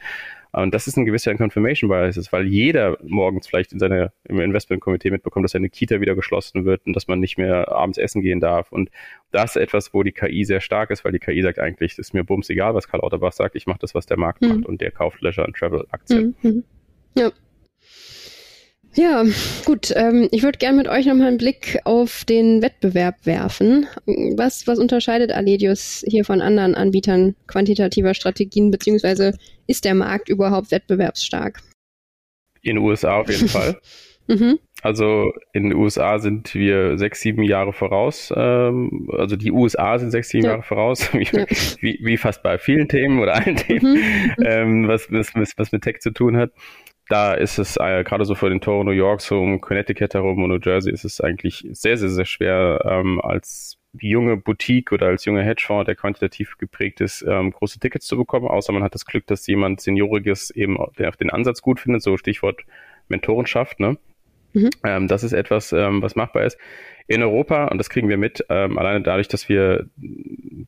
Speaker 2: Und das ist ein gewisser Confirmation Bias, weil jeder morgens vielleicht in seiner, im Investmentkomitee mitbekommt, dass seine Kita wieder geschlossen wird und dass man nicht mehr abends essen gehen darf. Und das ist etwas, wo die KI sehr stark ist, weil die KI sagt eigentlich, ist mir bums egal, was Karl Lauterbach sagt, ich mache das, was der Markt mhm. macht und der kauft Leisure and Travel Aktien. Mhm. mhm.
Speaker 1: Ja. Ja, gut. Ähm, ich würde gerne mit euch nochmal einen Blick auf den Wettbewerb werfen. Was, was unterscheidet Aledius hier von anderen Anbietern quantitativer Strategien, beziehungsweise ist der Markt überhaupt wettbewerbsstark?
Speaker 2: In den USA auf jeden Fall. <laughs> Mhm. Also in den USA sind wir sechs, sieben Jahre voraus. Ähm, also die USA sind sechs, sieben ja. Jahre voraus, <laughs> wie, ja. wie, wie, fast bei vielen Themen oder allen Themen, mhm. ähm, was, was, was mit Tech zu tun hat da ist es äh, gerade so vor den Toren New Yorks, so um Connecticut herum und New Jersey ist es eigentlich sehr, sehr, sehr schwer, ähm, als junge Boutique oder als junger Hedgefonds, der quantitativ geprägt ist, ähm, große Tickets zu bekommen, außer man hat das Glück, dass jemand Senioriges eben der auf den Ansatz gut findet, so Stichwort Mentorenschaft, ne? Mhm. Ähm, das ist etwas, ähm, was machbar ist. In Europa, und das kriegen wir mit, ähm, alleine dadurch, dass wir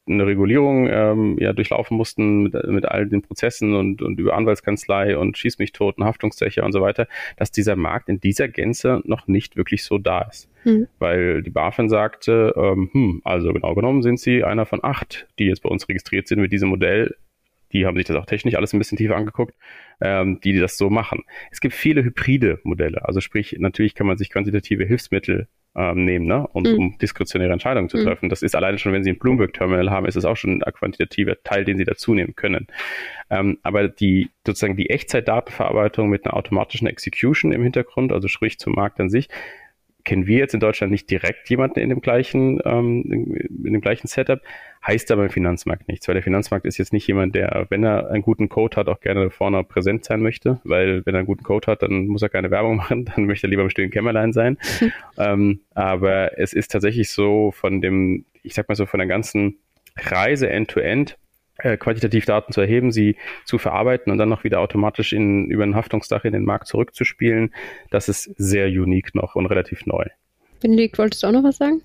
Speaker 2: eine Regulierung ähm, ja durchlaufen mussten mit, mit all den Prozessen und, und über Anwaltskanzlei und Schieß mich tot und Haftungszeche und so weiter, dass dieser Markt in dieser Gänze noch nicht wirklich so da ist. Mhm. Weil die BaFin sagte, ähm, hm, also genau genommen sind sie einer von acht, die jetzt bei uns registriert sind mit diesem Modell die haben sich das auch technisch alles ein bisschen tiefer angeguckt, ähm, die das so machen. Es gibt viele hybride Modelle, also sprich, natürlich kann man sich quantitative Hilfsmittel ähm, nehmen, ne? Und, mhm. um diskretionäre Entscheidungen zu mhm. treffen. Das ist alleine schon, wenn Sie ein Bloomberg-Terminal haben, ist es auch schon ein quantitativer Teil, den Sie dazu nehmen können. Ähm, aber die sozusagen die Echtzeitdatenverarbeitung mit einer automatischen Execution im Hintergrund, also sprich zum Markt an sich, kennen wir jetzt in Deutschland nicht direkt jemanden in dem gleichen, ähm, in dem gleichen Setup, heißt aber im Finanzmarkt nichts, weil der Finanzmarkt ist jetzt nicht jemand, der, wenn er einen guten Code hat, auch gerne vorne präsent sein möchte, weil wenn er einen guten Code hat, dann muss er keine Werbung <laughs> machen, dann möchte er lieber im stillen Kämmerlein sein. <laughs> ähm, aber es ist tatsächlich so von dem, ich sag mal so, von der ganzen Reise end-to-end, -End, äh, quantitativ Daten zu erheben, sie zu verarbeiten und dann noch wieder automatisch in, über ein Haftungsdach in den Markt zurückzuspielen, das ist sehr unique noch und relativ neu.
Speaker 1: Benedikt, wolltest du auch noch was sagen?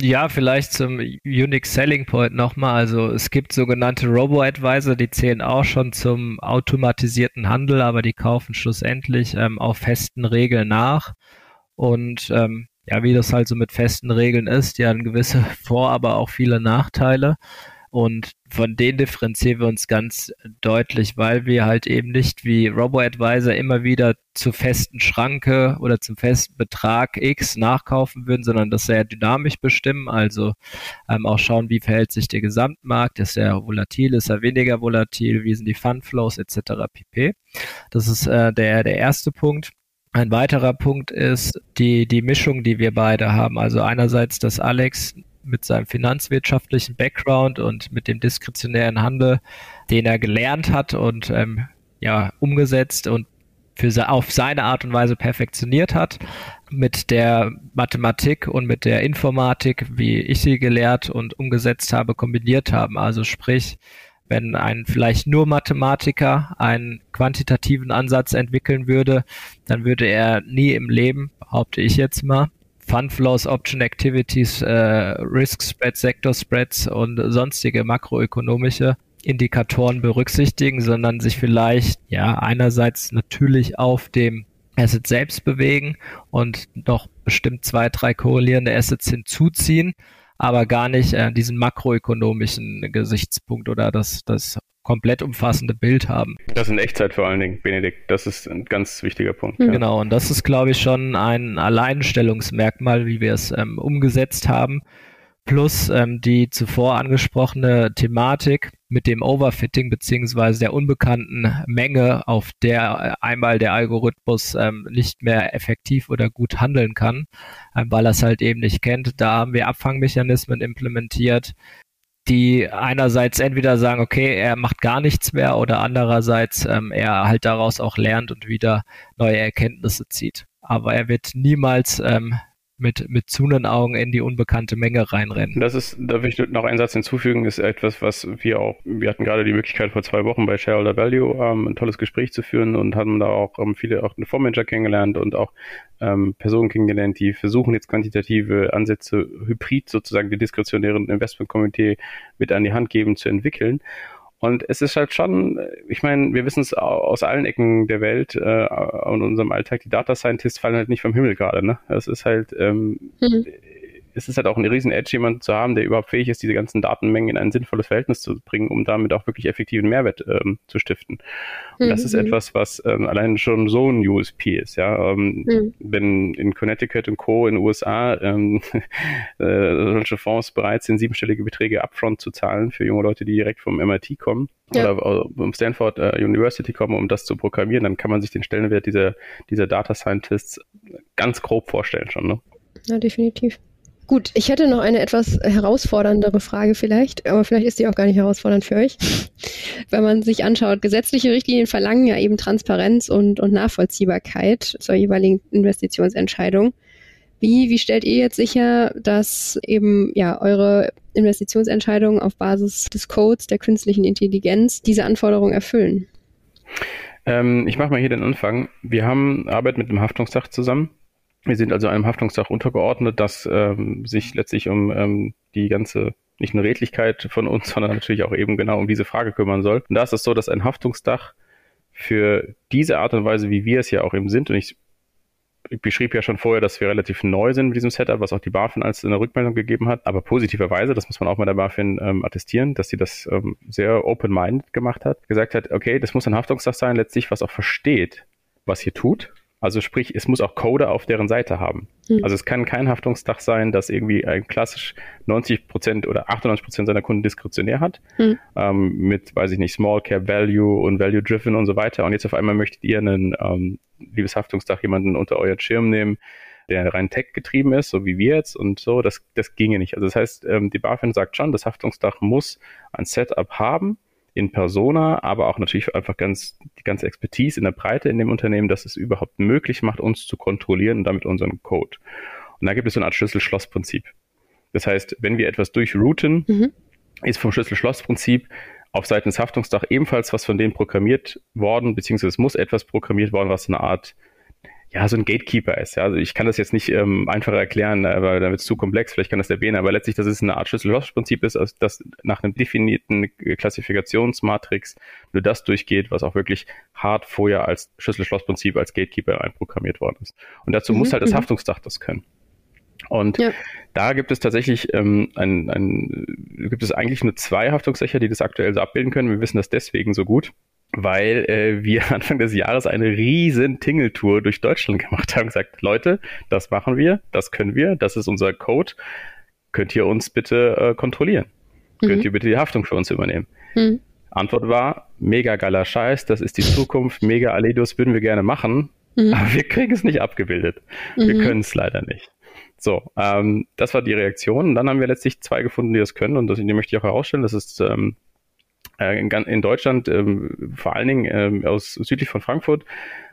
Speaker 3: Ja, vielleicht zum Unique Selling Point nochmal. Also es gibt sogenannte Robo-Advisor, die zählen auch schon zum automatisierten Handel, aber die kaufen schlussendlich ähm, auf festen Regeln nach. Und ähm, ja, wie das halt so mit festen Regeln ist, die haben gewisse <laughs> Vor-, aber auch viele Nachteile. Und von denen differenzieren wir uns ganz deutlich, weil wir halt eben nicht wie RoboAdvisor immer wieder zu festen Schranke oder zum festen Betrag X nachkaufen würden, sondern das sehr dynamisch bestimmen. Also ähm, auch schauen, wie verhält sich der Gesamtmarkt, ist er volatil, ist er weniger volatil, wie sind die Fundflows etc. pp. Das ist äh, der, der erste Punkt. Ein weiterer Punkt ist die, die Mischung, die wir beide haben. Also einerseits, dass Alex mit seinem finanzwirtschaftlichen Background und mit dem diskretionären Handel, den er gelernt hat und ähm, ja umgesetzt und für auf seine Art und Weise perfektioniert hat, mit der Mathematik und mit der Informatik, wie ich sie gelehrt und umgesetzt habe, kombiniert haben. Also sprich, wenn ein vielleicht nur Mathematiker einen quantitativen Ansatz entwickeln würde, dann würde er nie im Leben, behaupte ich jetzt mal, Fund Flows, Option Activities, äh, Risk Spreads, Sector Spreads und sonstige makroökonomische Indikatoren berücksichtigen, sondern sich vielleicht ja einerseits natürlich auf dem Asset selbst bewegen und noch bestimmt zwei, drei korrelierende Assets hinzuziehen, aber gar nicht äh, diesen makroökonomischen Gesichtspunkt oder das, das komplett umfassende Bild haben.
Speaker 2: Das in Echtzeit vor allen Dingen, Benedikt. Das ist ein ganz wichtiger Punkt.
Speaker 3: Mhm. Ja. Genau, und das ist, glaube ich, schon ein Alleinstellungsmerkmal, wie wir es ähm, umgesetzt haben. Plus ähm, die zuvor angesprochene Thematik mit dem Overfitting beziehungsweise der unbekannten Menge, auf der äh, einmal der Algorithmus ähm, nicht mehr effektiv oder gut handeln kann, ähm, weil er es halt eben nicht kennt. Da haben wir Abfangmechanismen implementiert, die einerseits entweder sagen, okay, er macht gar nichts mehr oder andererseits ähm, er halt daraus auch lernt und wieder neue Erkenntnisse zieht. Aber er wird niemals ähm, mit, mit zunen Augen in die unbekannte Menge reinrennen.
Speaker 2: Das ist, da will ich noch einen Satz hinzufügen, ist etwas, was wir auch, wir hatten gerade die Möglichkeit vor zwei Wochen bei Shareholder Value ähm, ein tolles Gespräch zu führen und haben da auch ähm, viele, auch eine Fondsmanager kennengelernt und auch ähm, Personen kennengelernt, die versuchen jetzt quantitative Ansätze hybrid sozusagen die diskretionären Investmentkomitee mit an die Hand geben zu entwickeln. Und es ist halt schon, ich meine, wir wissen es aus allen Ecken der Welt äh, und unserem Alltag, die Data Scientists fallen halt nicht vom Himmel gerade, ne? Das ist halt, ähm, mhm es ist halt auch ein riesen Edge, jemanden zu haben, der überhaupt fähig ist, diese ganzen Datenmengen in ein sinnvolles Verhältnis zu bringen, um damit auch wirklich effektiven Mehrwert ähm, zu stiften. Und mhm. das ist mhm. etwas, was ähm, allein schon so ein USP ist. Ja, ähm, mhm. wenn in Connecticut und Co. in den USA ähm, <laughs> äh, solche Fonds bereit sind, siebenstellige Beträge upfront zu zahlen für junge Leute, die direkt vom MIT kommen, ja. oder um Stanford uh, University kommen, um das zu programmieren, dann kann man sich den Stellenwert dieser, dieser Data Scientists ganz grob vorstellen schon. Ne?
Speaker 1: Ja, definitiv. Gut, ich hätte noch eine etwas herausforderndere Frage vielleicht, aber vielleicht ist die auch gar nicht herausfordernd für euch. Wenn man sich anschaut, gesetzliche Richtlinien verlangen ja eben Transparenz und, und Nachvollziehbarkeit zur jeweiligen Investitionsentscheidung. Wie, wie stellt ihr jetzt sicher, dass eben ja eure Investitionsentscheidungen auf Basis des Codes der künstlichen Intelligenz diese Anforderungen erfüllen?
Speaker 2: Ähm, ich mache mal hier den Anfang. Wir haben Arbeit mit dem Haftungsdach zusammen wir sind also einem Haftungsdach untergeordnet, das ähm, sich letztlich um ähm, die ganze nicht nur Redlichkeit von uns, <laughs> sondern natürlich auch eben genau um diese Frage kümmern soll. Und da ist es so, dass ein Haftungsdach für diese Art und Weise, wie wir es ja auch eben sind, und ich ich beschrieb ja schon vorher, dass wir relativ neu sind mit diesem Setup, was auch die BaFin als eine Rückmeldung gegeben hat. Aber positiverweise, das muss man auch mal der BaFin ähm, attestieren, dass sie das ähm, sehr open-minded gemacht hat, gesagt hat, okay, das muss ein Haftungsdach sein, letztlich was auch versteht, was hier tut also sprich, es muss auch Coder auf deren Seite haben. Mhm. Also es kann kein Haftungsdach sein, das irgendwie ein klassisch 90 Prozent oder 98 Prozent seiner Kunden diskretionär hat, mhm. ähm, mit, weiß ich nicht, Small Cap Value und Value Driven und so weiter. Und jetzt auf einmal möchtet ihr einen, ähm, liebes Haftungsdach, jemanden unter euren Schirm nehmen, der rein Tech getrieben ist, so wie wir jetzt und so, das, das ginge nicht. Also das heißt, ähm, die BaFin sagt schon, das Haftungsdach muss ein Setup haben, in Persona, aber auch natürlich einfach ganz die ganze Expertise in der Breite in dem Unternehmen, dass es überhaupt möglich macht, uns zu kontrollieren und damit unseren Code. Und da gibt es so eine Art Schlüssel-Schloss-Prinzip. Das heißt, wenn wir etwas durchrouten, mhm. ist vom Schlüssel-Schloss-Prinzip auf Seiten des Haftungsdach ebenfalls was von denen programmiert worden, beziehungsweise es muss etwas programmiert worden, was eine Art ja, so ein Gatekeeper ist. Ja. Also ich kann das jetzt nicht ähm, einfacher erklären, aber dann wird es zu komplex, vielleicht kann das der Bene, aber letztlich, dass es eine Art Schlüssel-Schloss-Prinzip ist, also dass nach einem definierten Klassifikationsmatrix nur das durchgeht, was auch wirklich hart vorher als Schlüssel-Schloss-Prinzip, als Gatekeeper einprogrammiert worden ist. Und dazu mhm. muss halt das mhm. Haftungsdach das können. Und ja. da gibt es tatsächlich ähm, ein, ein, gibt es eigentlich nur zwei Haftungsdächer, die das aktuell so abbilden können. Wir wissen das deswegen so gut, weil äh, wir <laughs> Anfang des Jahres eine riesen Tingeltour durch Deutschland gemacht haben. Gesagt, Leute, das machen wir, das können wir, das ist unser Code. Könnt ihr uns bitte äh, kontrollieren? Mhm. Könnt ihr bitte die Haftung für uns übernehmen? Mhm. Antwort war, mega geiler Scheiß, das ist die Zukunft, mega Aledos würden wir gerne machen, mhm. aber wir kriegen es nicht abgebildet. Wir mhm. können es leider nicht. So, ähm, das war die Reaktion. Und dann haben wir letztlich zwei gefunden, die das können. Und das, die möchte ich auch herausstellen. Das ist ähm, äh, in, in, Deutschland, ähm, vor allen Dingen ähm, aus südlich von Frankfurt,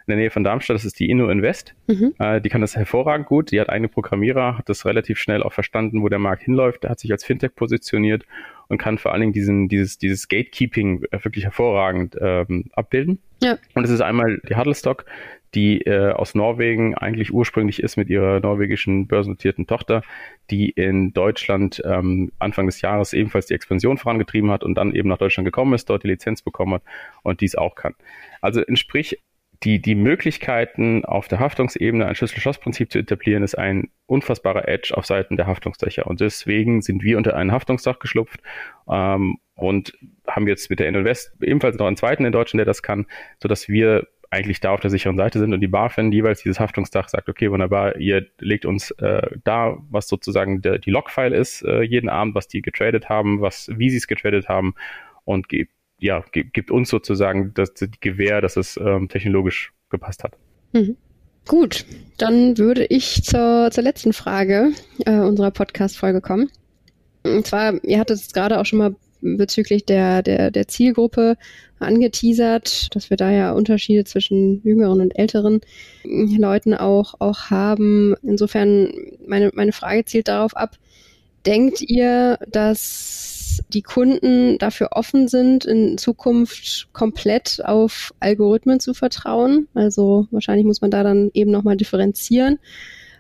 Speaker 2: in der Nähe von Darmstadt, das ist die Inno Invest. Mhm. Äh, die kann das hervorragend gut. Die hat eigene Programmierer, hat das relativ schnell auch verstanden, wo der Markt hinläuft. Der hat sich als Fintech positioniert und kann vor allen Dingen diesen, dieses, dieses Gatekeeping wirklich hervorragend ähm, abbilden. Ja. Und es ist einmal die Huddlestock, die äh, aus Norwegen eigentlich ursprünglich ist mit ihrer norwegischen börsennotierten Tochter, die in Deutschland ähm, Anfang des Jahres ebenfalls die Expansion vorangetrieben hat und dann eben nach Deutschland gekommen ist, dort die Lizenz bekommen hat und dies auch kann. Also entsprich die, die Möglichkeiten auf der Haftungsebene ein Schlüssel-Schloss-Prinzip zu etablieren, ist ein unfassbarer Edge auf Seiten der Haftungsdächer. Und deswegen sind wir unter ein Haftungsdach geschlupft ähm, und haben jetzt mit der Invest ebenfalls noch einen zweiten in Deutschland, der das kann, sodass wir eigentlich da auf der sicheren Seite sind und die BaFin jeweils dieses Haftungsdach sagt, okay, wunderbar, ihr legt uns äh, da, was sozusagen der, die Logfile ist, äh, jeden Abend, was die getradet haben, was, wie sie es getradet haben und gibt, ja, gibt uns sozusagen das, die Gewähr, dass es ähm, technologisch gepasst hat.
Speaker 1: Mhm. Gut, dann würde ich zur, zur letzten Frage äh, unserer Podcast-Folge kommen. Und zwar, ihr hattet es gerade auch schon mal bezüglich der, der, der Zielgruppe angeteasert, dass wir da ja Unterschiede zwischen jüngeren und älteren Leuten auch, auch haben. Insofern, meine, meine Frage zielt darauf ab, denkt ihr, dass die Kunden dafür offen sind, in Zukunft komplett auf Algorithmen zu vertrauen? Also wahrscheinlich muss man da dann eben nochmal differenzieren.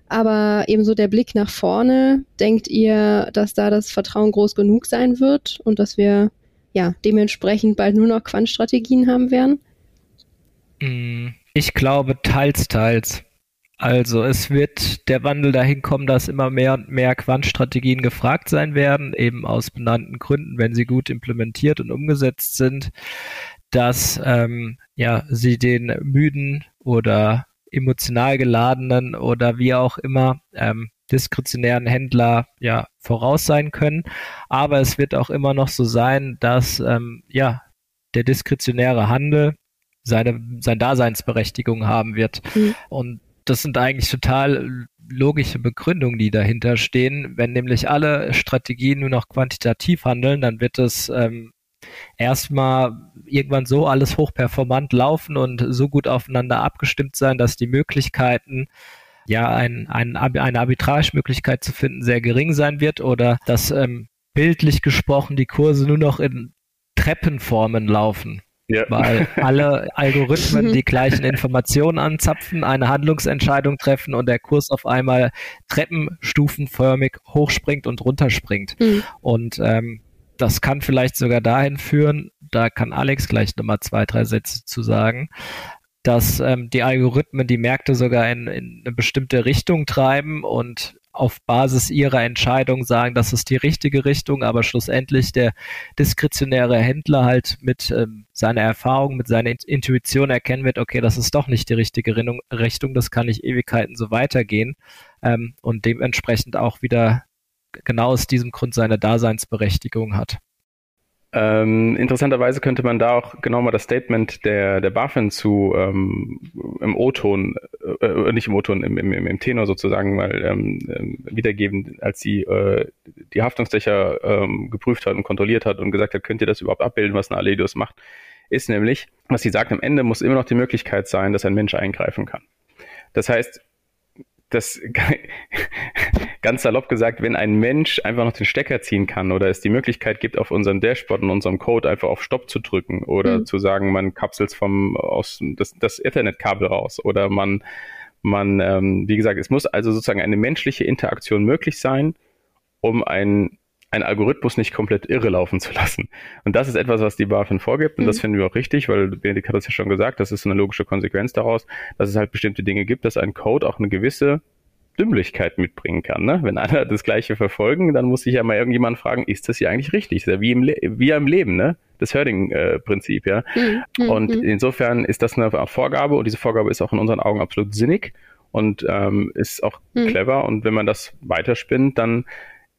Speaker 1: Aber ebenso der Blick nach vorne, denkt ihr, dass da das Vertrauen groß genug sein wird und dass wir ja dementsprechend bald nur noch Quantstrategien haben werden?
Speaker 3: Mm, ich glaube teils, teils. Also es wird der Wandel dahin kommen, dass immer mehr und mehr Quantstrategien gefragt sein werden, eben aus benannten Gründen, wenn sie gut implementiert und umgesetzt sind, dass ähm, ja sie den müden oder emotional geladenen oder wie auch immer ähm, diskretionären Händler ja voraus sein können. Aber es wird auch immer noch so sein, dass ähm, ja der diskretionäre Handel seine, seine Daseinsberechtigung haben wird. Mhm. Und das sind eigentlich total logische Begründungen, die dahinter stehen. Wenn nämlich alle Strategien nur noch quantitativ handeln, dann wird es ähm, erstmal irgendwann so alles hochperformant laufen und so gut aufeinander abgestimmt sein, dass die Möglichkeiten, ja, ein, ein, eine Arbitragemöglichkeit zu finden, sehr gering sein wird oder dass ähm, bildlich gesprochen die Kurse nur noch in Treppenformen laufen. Ja. Weil alle <laughs> Algorithmen die gleichen Informationen anzapfen, eine Handlungsentscheidung treffen und der Kurs auf einmal treppenstufenförmig hochspringt und runterspringt. Mhm. Und ähm, das kann vielleicht sogar dahin führen, da kann Alex gleich nochmal zwei, drei Sätze zu sagen, dass ähm, die Algorithmen die Märkte sogar in, in eine bestimmte Richtung treiben und auf Basis ihrer Entscheidung sagen, das ist die richtige Richtung, aber schlussendlich der diskretionäre Händler halt mit ähm, seiner Erfahrung, mit seiner Intuition erkennen wird, okay, das ist doch nicht die richtige Richtung, das kann nicht Ewigkeiten so weitergehen ähm, und dementsprechend auch wieder genau aus diesem Grund seine Daseinsberechtigung hat.
Speaker 2: Ähm, interessanterweise könnte man da auch genau mal das Statement der, der BaFin zu ähm, im O-Ton, äh, äh, nicht im O-Ton, im, im, im Tenor sozusagen mal ähm, ähm, wiedergeben, als sie äh, die Haftungsdächer ähm, geprüft hat und kontrolliert hat und gesagt hat, könnt ihr das überhaupt abbilden, was eine Aledius macht, ist nämlich, was sie sagt, am Ende muss immer noch die Möglichkeit sein, dass ein Mensch eingreifen kann. Das heißt, das <laughs> ganz salopp gesagt, wenn ein Mensch einfach noch den Stecker ziehen kann oder es die Möglichkeit gibt, auf unserem Dashboard und unserem Code einfach auf Stopp zu drücken oder mhm. zu sagen, man kapselt vom aus das, das Ethernet-Kabel raus oder man man, ähm, wie gesagt, es muss also sozusagen eine menschliche Interaktion möglich sein, um ein einen Algorithmus nicht komplett irre laufen zu lassen. Und das ist etwas, was die BaFin vorgibt und mhm. das finden wir auch richtig, weil Benedikt hat das ja schon gesagt, das ist eine logische Konsequenz daraus, dass es halt bestimmte Dinge gibt, dass ein Code auch eine gewisse Dümmlichkeit mitbringen kann. Ne? Wenn alle das Gleiche verfolgen, dann muss sich ja mal irgendjemand fragen, ist das hier eigentlich richtig? Das ist ja wie im, Le wie im Leben, ne? Das Herding-Prinzip, ja. Mhm. Und mhm. insofern ist das eine Vorgabe und diese Vorgabe ist auch in unseren Augen absolut sinnig und ähm, ist auch mhm. clever. Und wenn man das weiterspinnt, dann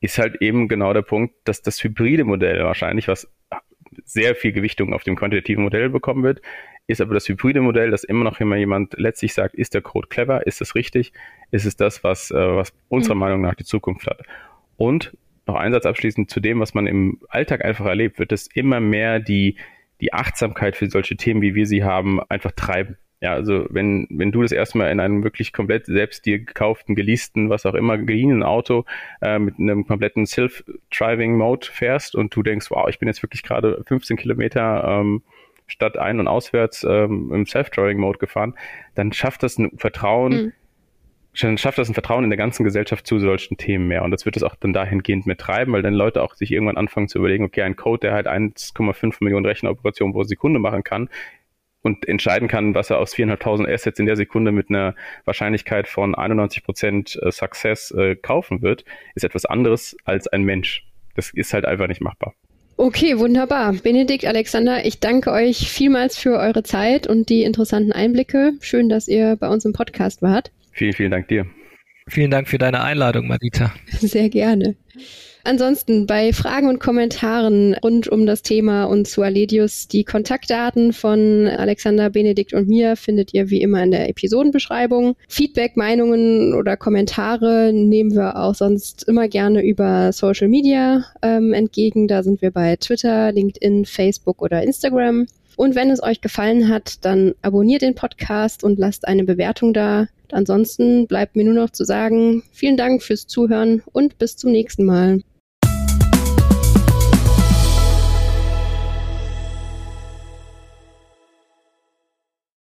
Speaker 2: ist halt eben genau der Punkt, dass das hybride Modell wahrscheinlich, was sehr viel Gewichtung auf dem quantitativen Modell bekommen wird, ist aber das hybride Modell, dass immer noch immer jemand letztlich sagt, ist der Code clever, ist es richtig, ist es das, was, äh, was unserer mhm. Meinung nach die Zukunft hat. Und noch ein Satz abschließend zu dem, was man im Alltag einfach erlebt, wird es immer mehr die, die Achtsamkeit für solche Themen, wie wir sie haben, einfach treiben. Ja, also wenn, wenn du das erstmal in einem wirklich komplett selbst dir gekauften, geleasten, was auch immer, geliehenen Auto äh, mit einem kompletten Self-Driving-Mode fährst und du denkst, wow, ich bin jetzt wirklich gerade 15 Kilometer ähm, statt ein- und auswärts ähm, im Self-Driving-Mode gefahren, dann schafft das ein Vertrauen, mhm. Dann schafft das ein Vertrauen in der ganzen Gesellschaft zu solchen Themen mehr. Und das wird es auch dann dahingehend mit treiben, weil dann Leute auch sich irgendwann anfangen zu überlegen, okay, ein Code, der halt 1,5 Millionen Rechenoperationen pro Sekunde machen kann, und entscheiden kann, was er aus 4.500 Assets in der Sekunde mit einer Wahrscheinlichkeit von 91% äh, Success äh, kaufen wird, ist etwas anderes als ein Mensch. Das ist halt einfach nicht machbar.
Speaker 1: Okay, wunderbar. Benedikt, Alexander, ich danke euch vielmals für eure Zeit und die interessanten Einblicke. Schön, dass ihr bei uns im Podcast wart.
Speaker 2: Vielen, vielen Dank dir.
Speaker 3: Vielen Dank für deine Einladung, Marita.
Speaker 1: Sehr gerne. Ansonsten bei Fragen und Kommentaren rund um das Thema und zu Aledius die Kontaktdaten von Alexander, Benedikt und mir findet ihr wie immer in der Episodenbeschreibung. Feedback, Meinungen oder Kommentare nehmen wir auch sonst immer gerne über Social Media ähm, entgegen. Da sind wir bei Twitter, LinkedIn, Facebook oder Instagram. Und wenn es euch gefallen hat, dann abonniert den Podcast und lasst eine Bewertung da. Ansonsten bleibt mir nur noch zu sagen, vielen Dank fürs Zuhören und bis zum nächsten Mal.